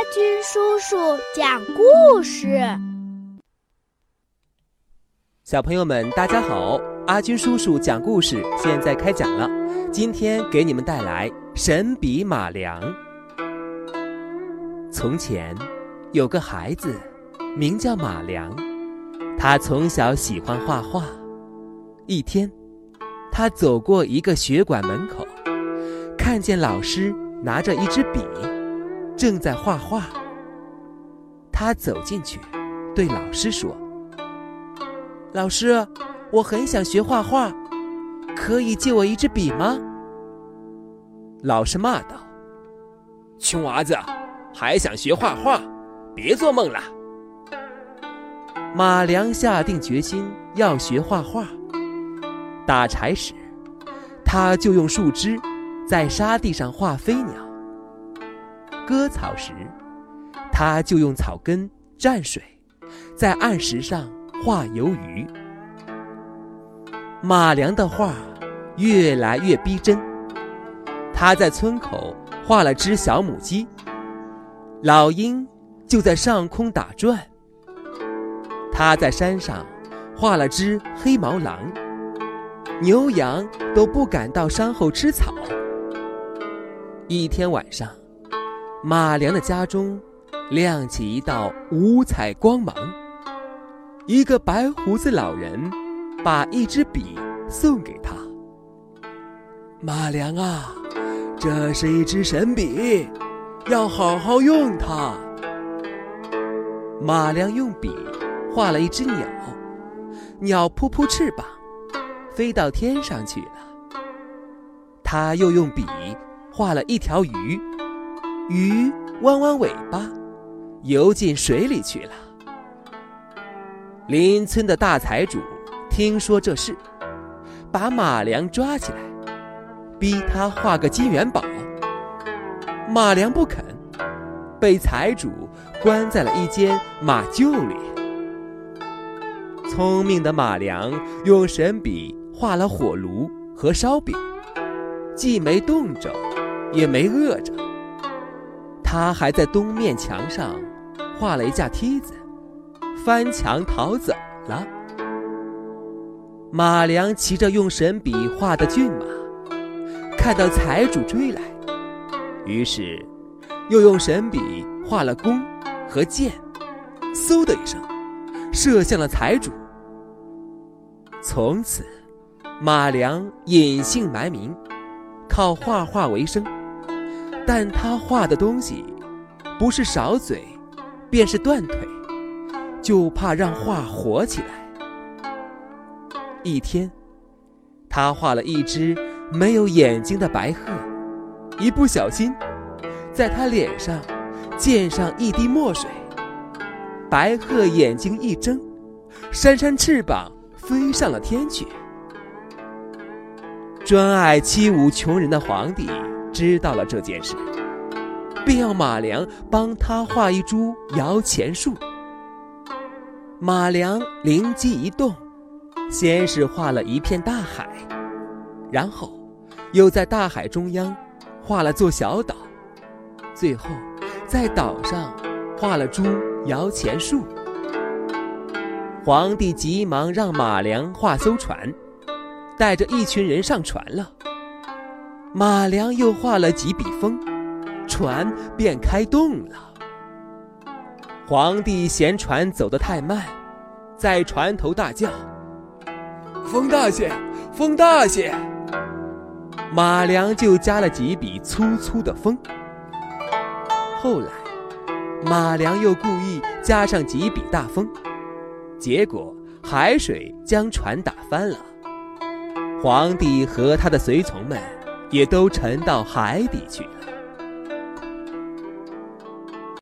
阿军叔叔讲故事。小朋友们，大家好！阿军叔叔讲故事现在开讲了。今天给你们带来《神笔马良》。从前有个孩子，名叫马良，他从小喜欢画画。一天，他走过一个学馆门口，看见老师拿着一支笔，正在画画。他走进去，对老师说：“老师，我很想学画画，可以借我一支笔吗？”老师骂道：“穷娃子，还想学画画？别做梦了！”马良下定决心要学画画。打柴时，他就用树枝在沙地上画飞鸟；割草时，他就用草根蘸水在岸石上画游鱼。马良的画越来越逼真，他在村口画了只小母鸡，老鹰就在上空打转；他在山上画了只黑毛狼。牛羊都不敢到山后吃草。一天晚上，马良的家中亮起一道五彩光芒。一个白胡子老人把一支笔送给他。马良啊，这是一支神笔，要好好用它。马良用笔画了一只鸟，鸟扑扑翅膀。飞到天上去了。他又用笔画了一条鱼，鱼弯弯尾巴，游进水里去了。邻村的大财主听说这事，把马良抓起来，逼他画个金元宝。马良不肯，被财主关在了一间马厩里。聪明的马良用神笔。画了火炉和烧饼，既没冻着，也没饿着。他还在东面墙上画了一架梯子，翻墙逃走了。马良骑着用神笔画的骏马，看到财主追来，于是又用神笔画了弓和箭，嗖的一声，射向了财主。从此。马良隐姓埋名，靠画画为生。但他画的东西，不是少嘴，便是断腿，就怕让画火起来。一天，他画了一只没有眼睛的白鹤，一不小心，在他脸上溅上一滴墨水，白鹤眼睛一睁，扇扇翅膀飞上了天去。专爱欺侮穷人的皇帝知道了这件事，便要马良帮他画一株摇钱树。马良灵机一动，先是画了一片大海，然后又在大海中央画了座小岛，最后在岛上画了株摇钱树。皇帝急忙让马良画艘船。带着一群人上船了。马良又画了几笔风，船便开动了。皇帝嫌船走得太慢，在船头大叫：“风大些，风大些！”马良就加了几笔粗粗的风。后来，马良又故意加上几笔大风，结果海水将船打翻了。皇帝和他的随从们也都沉到海底去了。